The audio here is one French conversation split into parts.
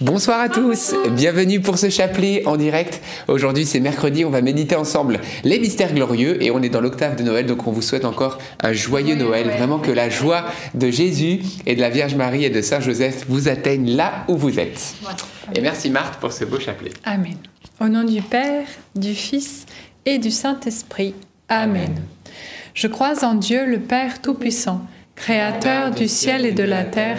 Bonsoir à tous, bienvenue pour ce chapelet en direct. Aujourd'hui c'est mercredi, on va méditer ensemble les mystères glorieux et on est dans l'octave de Noël, donc on vous souhaite encore un joyeux Noël. Vraiment que la joie de Jésus et de la Vierge Marie et de Saint Joseph vous atteigne là où vous êtes. Et merci Marthe pour ce beau chapelet. Amen. Au nom du Père, du Fils et du Saint-Esprit. Amen. Je crois en Dieu le Père Tout-Puissant, Créateur du ciel et de la terre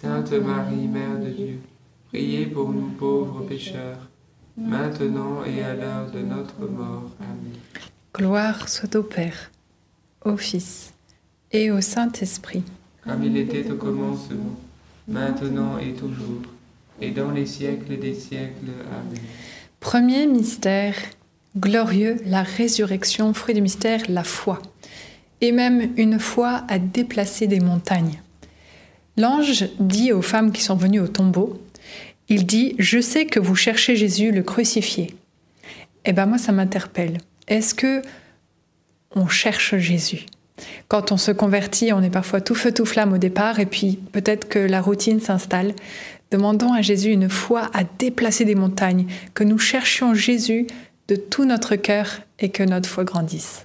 Sainte Marie, Mère de Dieu, priez pour nous pauvres pécheurs, maintenant et à l'heure de notre mort. Amen. Gloire soit au Père, au Fils et au Saint-Esprit. Comme il était au commencement, maintenant et toujours, et dans les siècles des siècles. Amen. Premier mystère glorieux, la résurrection, fruit du mystère, la foi et même une foi à déplacer des montagnes. L'ange dit aux femmes qui sont venues au tombeau, il dit, je sais que vous cherchez Jésus le crucifié. Eh bien moi, ça m'interpelle. Est-ce que on cherche Jésus? Quand on se convertit, on est parfois tout feu tout flamme au départ, et puis peut-être que la routine s'installe. Demandons à Jésus une foi à déplacer des montagnes, que nous cherchions Jésus de tout notre cœur et que notre foi grandisse.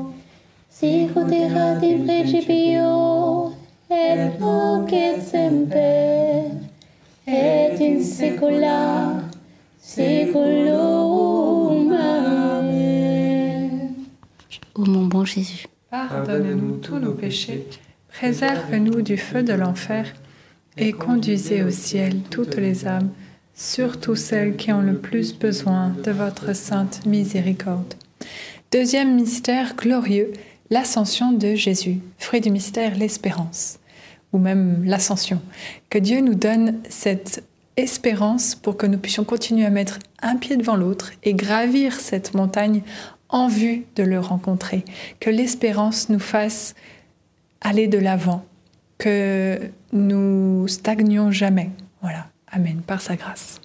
sicut erat in principio, et nunc et semper, et in saecula saeculorum. Amen. Ô mon bon Jésus, Pardonne-nous tous nos péchés, préserve-nous du feu de l'enfer et conduisez au ciel toutes les âmes, surtout celles qui ont le plus besoin de votre sainte miséricorde. Deuxième mystère glorieux, l'ascension de Jésus, fruit du mystère l'espérance, ou même l'ascension. Que Dieu nous donne cette espérance pour que nous puissions continuer à mettre un pied devant l'autre et gravir cette montagne en vue de le rencontrer. Que l'espérance nous fasse aller de l'avant, que nous stagnions jamais. Voilà. Amen. Par sa grâce.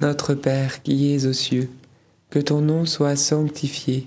Notre Père qui es aux cieux, que ton nom soit sanctifié,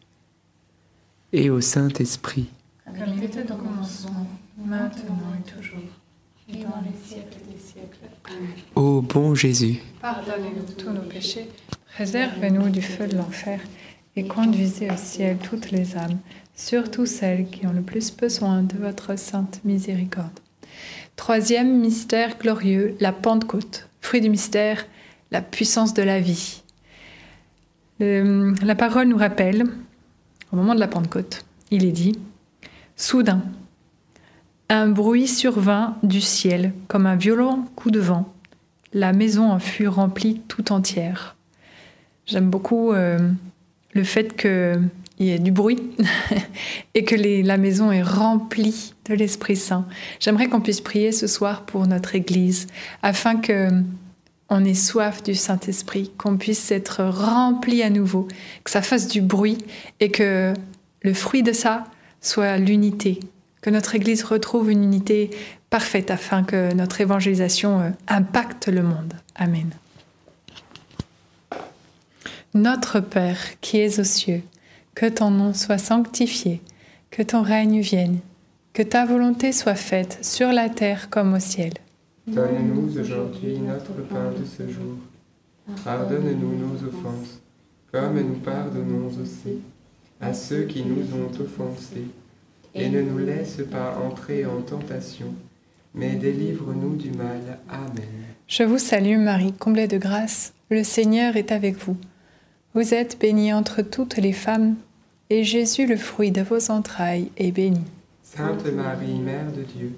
et au Saint-Esprit. Comme il était au commencement, maintenant et toujours, et dans les siècles des siècles. Amen. Ô bon Jésus, Pardonnez-nous tous nos péchés, préservez-nous du feu de l'enfer, et conduisez au ciel toutes les âmes, surtout celles qui ont le plus besoin de votre sainte miséricorde. Troisième mystère glorieux, la Pentecôte. Fruit du mystère, la puissance de la vie. Le- la parole nous rappelle, au moment de la Pentecôte, il est dit, Soudain, un bruit survint du ciel comme un violent coup de vent. La maison en fut remplie tout entière. J'aime beaucoup euh, le fait qu'il y ait du bruit et que la maison est remplie de l'Esprit Saint. J'aimerais qu'on puisse prier ce soir pour notre Église afin que on ait soif du Saint-Esprit, qu'on puisse être rempli à nouveau, que ça fasse du bruit et que le fruit de ça soit l'unité, que notre Église retrouve une unité parfaite afin que notre évangélisation euh, impacte le monde. Amen. Notre Père qui es aux cieux, que ton nom soit sanctifié, que ton règne vienne, que ta volonté soit faite sur la terre comme au ciel. Donne-nous aujourd'hui notre pain de ce jour. Pardonne-nous nos offenses, comme nous pardonnons aussi à ceux qui nous ont offensés. Et ne nous laisse pas entrer en tentation, mais délivre-nous du mal. Amen. Je vous salue Marie, comblée de grâce, le Seigneur est avec vous. Vous êtes bénie entre toutes les femmes, et Jésus, le fruit de vos entrailles, est béni. Sainte Marie, Mère de Dieu,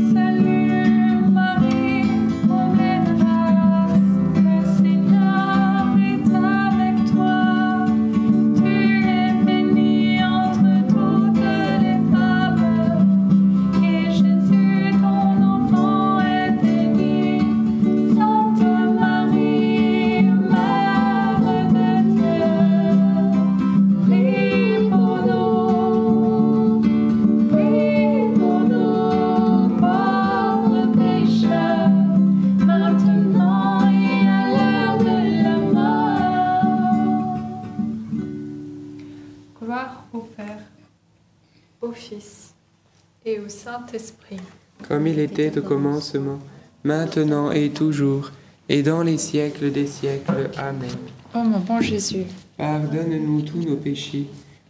était au commencement, maintenant et toujours, et dans les siècles des siècles. Amen. Ô mon bon Jésus, Pardonne-nous tous nos péchés,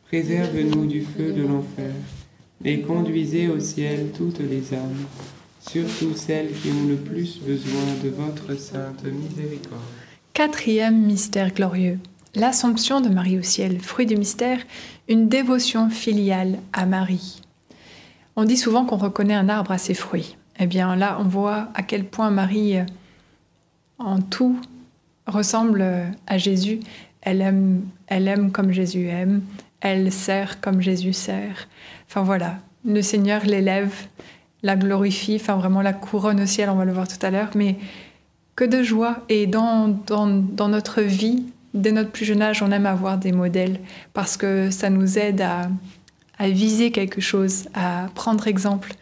préserve-nous du feu de l'enfer, et conduisez au ciel toutes les âmes, surtout celles qui ont le plus besoin de votre sainte miséricorde. quatrième mystère glorieux, l'Assomption de Marie au ciel, fruit du mystère, une dévotion filiale à Marie. On dit souvent qu'on reconnaît un arbre à ses fruits. Eh bien là, on voit à quel point Marie, euh, en tout, ressemble euh, à Jésus. Elle aime, elle aime comme Jésus aime, elle sert comme Jésus sert. Enfin voilà, le Seigneur l'élève, la glorifie, enfin vraiment la couronne au ciel, on va le voir tout à l'heure, mais que de joie. Et dans, dans, dans notre vie, dès notre plus jeune âge, on aime avoir des modèles parce que ça nous aide à, à viser quelque chose, à prendre exemple.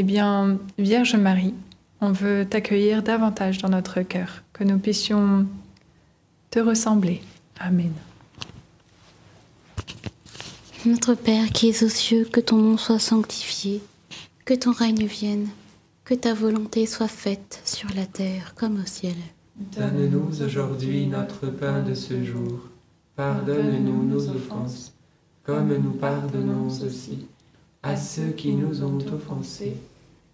Eh bien, Vierge Marie, on veut t'accueillir davantage dans notre cœur, que nous puissions te ressembler. Amen. Notre Père qui es aux cieux, que ton nom soit sanctifié, que ton règne vienne, que ta volonté soit faite sur la terre comme au ciel. Donne-nous aujourd'hui notre pain de ce jour. Pardonne-nous nos offenses, comme nous pardonnons aussi à ceux qui nous ont offensés.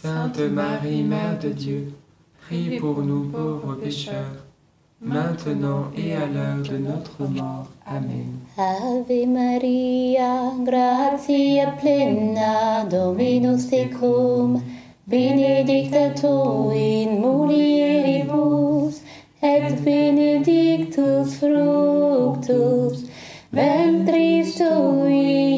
Sainte Marie, Mère de Dieu, priez pour nous pauvres pécheurs, maintenant et à l'heure de notre mort. Amen. Ave Maria, gratia plena, Dominus tecum, benedicta tu in mulieribus, et benedictus fructus ventris tui,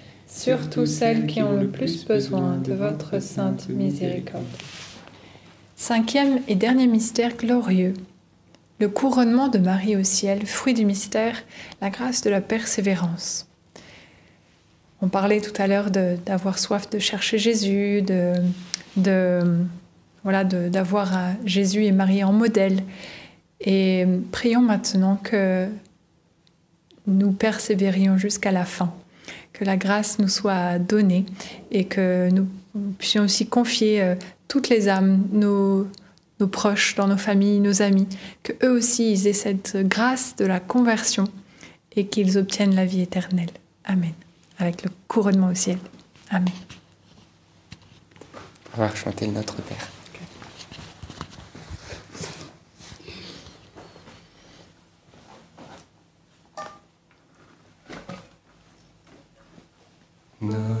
surtout celles qui ont le plus besoin de votre sainte miséricorde. Cinquième et dernier mystère glorieux, le couronnement de Marie au ciel, fruit du mystère, la grâce de la persévérance. On parlait tout à l'heure d'avoir soif de chercher Jésus, de, voilà, d'avoir Jésus et Marie en modèle. Et prions maintenant que nous persévérions jusqu'à la fin, que la grâce nous soit donnée et que nous puissions aussi confier euh, toutes les âmes, nos, proches, dans nos familles, nos amis, que eux aussi ils aient cette grâce de la conversion et qu'ils obtiennent la vie éternelle. Amen. Avec le couronnement au ciel. Amen. On va chanter Notre Père. Notre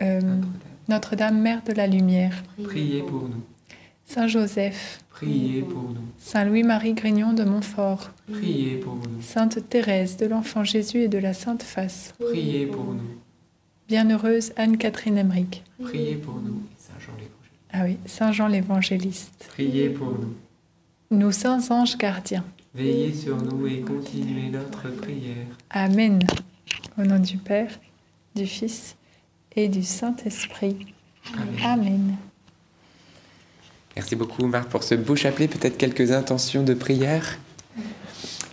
Euh, Notre-Dame, Mère de la Lumière, Priez pour nous. Saint Joseph, Priez pour nous. Saint Louis-Marie Grignon de Montfort, Priez pour nous. Sainte Thérèse de l'Enfant Jésus et de la Sainte Face, Priez pour nous. Bienheureuse Anne-Catherine Emmerich. Priez pour nous, Saint Jean l'Évangéliste. Ah oui, Saint Jean l'Évangéliste. Priez pour nous. Nos saints anges gardiens. Veillez sur nous et continuez notre prière. Amen. Au nom du Père, du Fils et du Saint-Esprit. Amen. Merci beaucoup Marc pour ce beau chapelet. Peut-être quelques intentions de prière?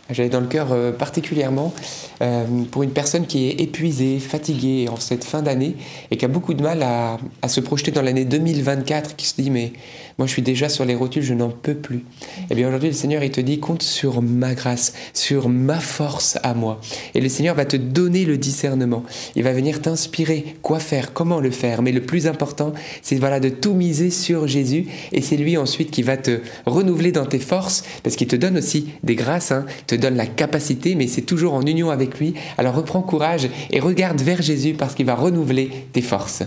J'avais dans le cœur euh, particulièrement euh, pour une personne qui est épuisée, fatiguée en cette fin d'année et qui a beaucoup de mal à, se projeter dans l'année 2024, qui se dit mais moi je suis déjà sur les rotules, je n'en peux plus. Eh bien aujourd'hui le Seigneur il te dit compte sur ma grâce, sur ma force à moi. Et le Seigneur va te donner le discernement. Il va venir t'inspirer quoi faire, comment le faire. Mais le plus important c'est voilà de tout miser sur Jésus et c'est lui ensuite qui va te renouveler dans tes forces parce qu'il te donne aussi des grâces, hein, donne la capacité, mais c'est toujours en union avec lui. Alors reprends courage et regarde vers Jésus parce qu'il va renouveler tes forces.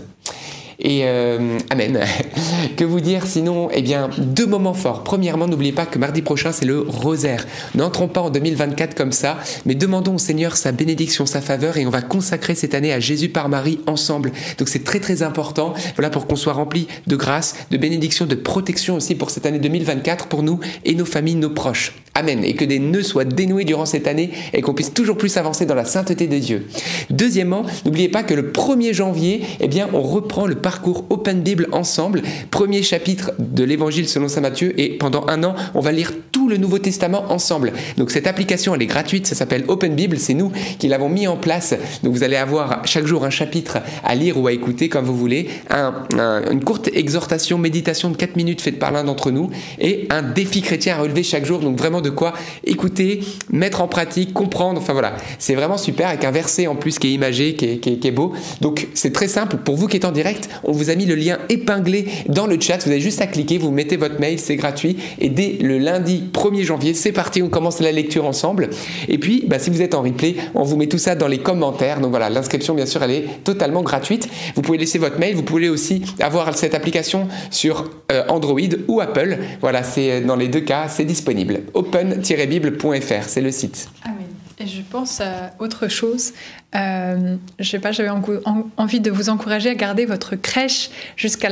Et euh, Amen. que vous dire sinon? Eh bien, deux moments forts. Premièrement, n'oubliez pas que mardi prochain, c'est le rosaire. N'entrons pas en 2024 comme ça, mais demandons au Seigneur sa bénédiction, sa faveur, et on va consacrer cette année à Jésus par Marie ensemble. Donc c'est très très important, voilà, pour qu'on soit rempli de grâce, de bénédiction, de protection aussi pour cette année 2024 pour nous et nos familles, nos proches. Amen. Et que des nœuds soient dénoués durant cette année et qu'on puisse toujours plus avancer dans la sainteté de Dieu. Deuxièmement, n'oubliez pas que le 1er janvier, eh bien, on reprend le parcours Open Bible ensemble. Premier chapitre de l'évangile selon saint Matthieu et pendant un an, on va lire tout le Nouveau Testament ensemble. Donc cette application, elle est gratuite, ça s'appelle Open Bible, c'est nous qui l'avons mis en place. Donc vous allez avoir chaque jour un chapitre à lire ou à écouter comme vous voulez, une courte exhortation, méditation de 4 minutes faite par l'un d'entre nous et un défi chrétien à relever chaque jour. Donc vraiment de quoi écouter, mettre en pratique, comprendre. Enfin voilà, c'est vraiment super avec un verset en plus qui est imagé, qui est, beau. Donc c'est très simple. Pour vous qui êtes en direct, on vous a mis le lien épinglé dans le chat. Vous avez juste à cliquer, vous mettez votre mail, c'est gratuit. Et dès le lundi 1er janvier, c'est parti, on commence la lecture ensemble. Et puis, bah, si vous êtes en replay, on vous met tout ça dans les commentaires. Donc voilà, l'inscription, bien sûr, elle est totalement gratuite. Vous pouvez laisser votre mail. Vous pouvez aussi avoir cette application sur euh, Android ou Apple. Voilà, c'est dans les deux cas, c'est disponible open-bible.fr, c'est le site. Amen. Et je pense à autre chose. Euh, je sais pas, j'avais envie de vous encourager à garder votre crèche jusqu'à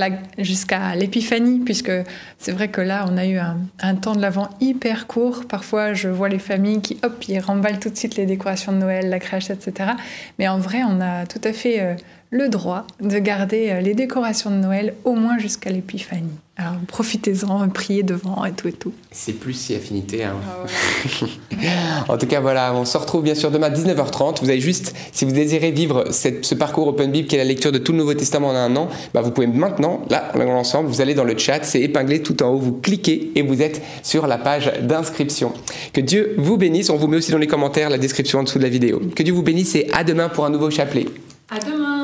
l'épiphanie, puisque c'est vrai que là, on a eu un, temps de l'avant hyper court. Parfois, je vois les familles qui, hop, ils remballent tout de suite les décorations de Noël, la crèche, etc. Mais en vrai, on a tout à fait euh, le droit de garder euh, les décorations de Noël au moins jusqu'à l'épiphanie. Alors profitez-en, priez devant et tout et tout. C'est plus si affinité. Hein. Ah en tout cas, voilà, on se retrouve bien sûr demain à 19h30. Vous avez juste, si vous désirez vivre ce parcours Open Bible qui est la lecture de tout le Nouveau Testament en un an, bah vous pouvez maintenant, là, ensemble, vous allez dans le chat, c'est épinglé tout en haut, vous cliquez et vous êtes sur la page d'inscription. Que Dieu vous bénisse. On vous met aussi dans les commentaires la description en dessous de la vidéo. Que Dieu vous bénisse et à demain pour un nouveau chapelet. À demain.